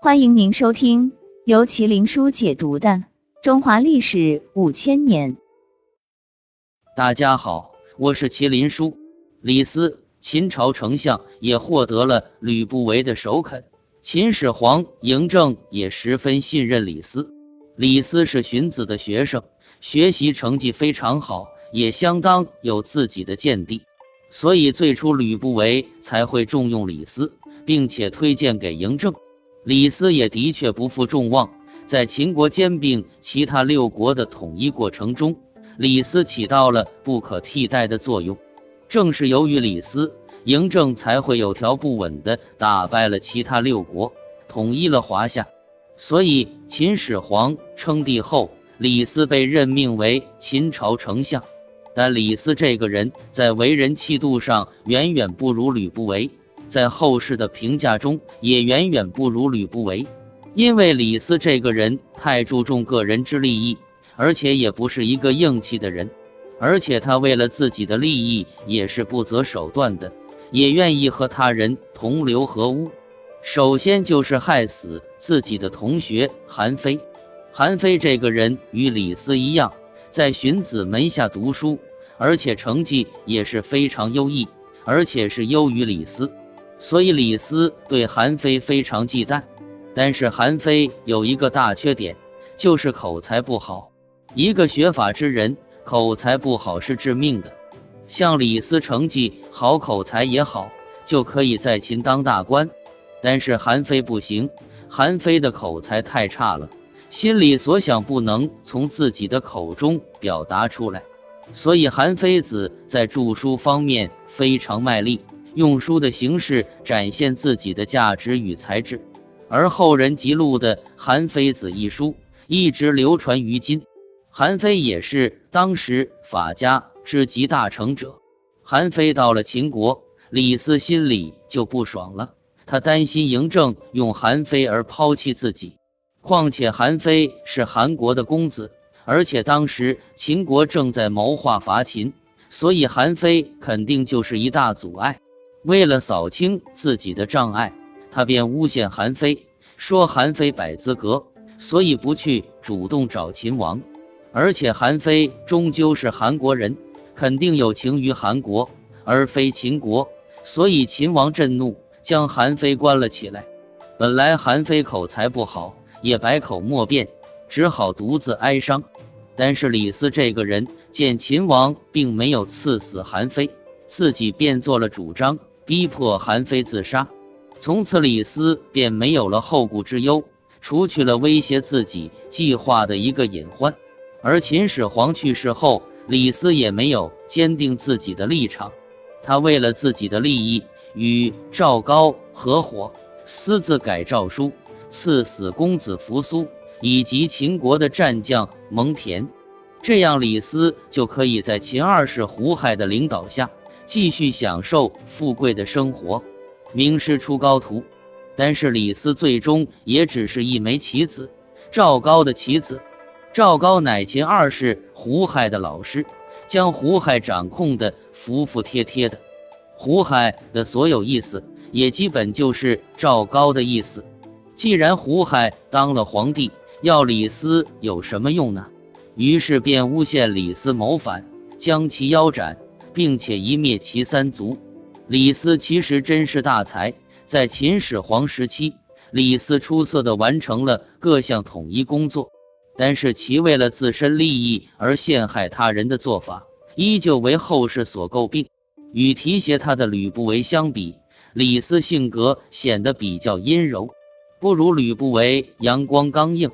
欢迎您收听由麒麟书解读的《中华历史五千年》。大家好，我是麒麟书。李斯，秦朝丞相，也获得了吕不韦的首肯。秦始皇嬴政也十分信任李斯。李斯是荀子的学生，学习成绩非常好，也相当有自己的见地。所以最初吕不韦才会重用李斯，并且推荐给嬴政。李斯也的确不负众望，在秦国兼并其他六国的统一过程中，李斯起到了不可替代的作用。正是由于李斯，嬴政才会有条不紊地打败了其他六国，统一了华夏。所以秦始皇称帝后，李斯被任命为秦朝丞相。但李斯这个人，在为人气度上远远不如吕不韦。在后世的评价中，也远远不如吕不韦，因为李斯这个人太注重个人之利益，而且也不是一个硬气的人，而且他为了自己的利益也是不择手段的，也愿意和他人同流合污。首先就是害死自己的同学韩非。韩非这个人与李斯一样，在荀子门下读书，而且成绩也是非常优异，而且是优于李斯。所以李斯对韩非非常忌惮，但是韩非有一个大缺点，就是口才不好。一个学法之人，口才不好是致命的。像李斯成绩好，口才也好，就可以在秦当大官。但是韩非不行，韩非的口才太差了，心里所想不能从自己的口中表达出来，所以韩非子在著书方面非常卖力。用书的形式展现自己的价值与才智，而后人辑录的《韩非子》一书一直流传于今。韩非也是当时法家之集大成者。韩非到了秦国，李斯心里就不爽了，他担心嬴政用韩非而抛弃自己。况且韩非是韩国的公子，而且当时秦国正在谋划伐秦，所以韩非肯定就是一大阻碍。为了扫清自己的障碍，他便诬陷韩非，说韩非摆资格，所以不去主动找秦王。而且韩非终究是韩国人，肯定有情于韩国，而非秦国，所以秦王震怒，将韩非关了起来。本来韩非口才不好，也百口莫辩，只好独自哀伤。但是李斯这个人见秦王并没有赐死韩非，自己便做了主张。逼迫韩非自杀，从此李斯便没有了后顾之忧，除去了威胁自己计划的一个隐患。而秦始皇去世后，李斯也没有坚定自己的立场，他为了自己的利益，与赵高合伙，私自改诏书，赐死公子扶苏以及秦国的战将蒙恬，这样李斯就可以在秦二世胡亥的领导下。继续享受富贵的生活，名师出高徒。但是李斯最终也只是一枚棋子，赵高的棋子。赵高乃秦二世胡亥的老师，将胡亥掌控的服服帖帖的。胡亥的所有意思，也基本就是赵高的意思。既然胡亥当了皇帝，要李斯有什么用呢？于是便诬陷李斯谋反，将其腰斩。并且一灭其三族。李斯其实真是大才，在秦始皇时期，李斯出色的完成了各项统一工作。但是其为了自身利益而陷害他人的做法，依旧为后世所诟病。与提携他的吕不韦相比，李斯性格显得比较阴柔，不如吕不韦阳光刚硬。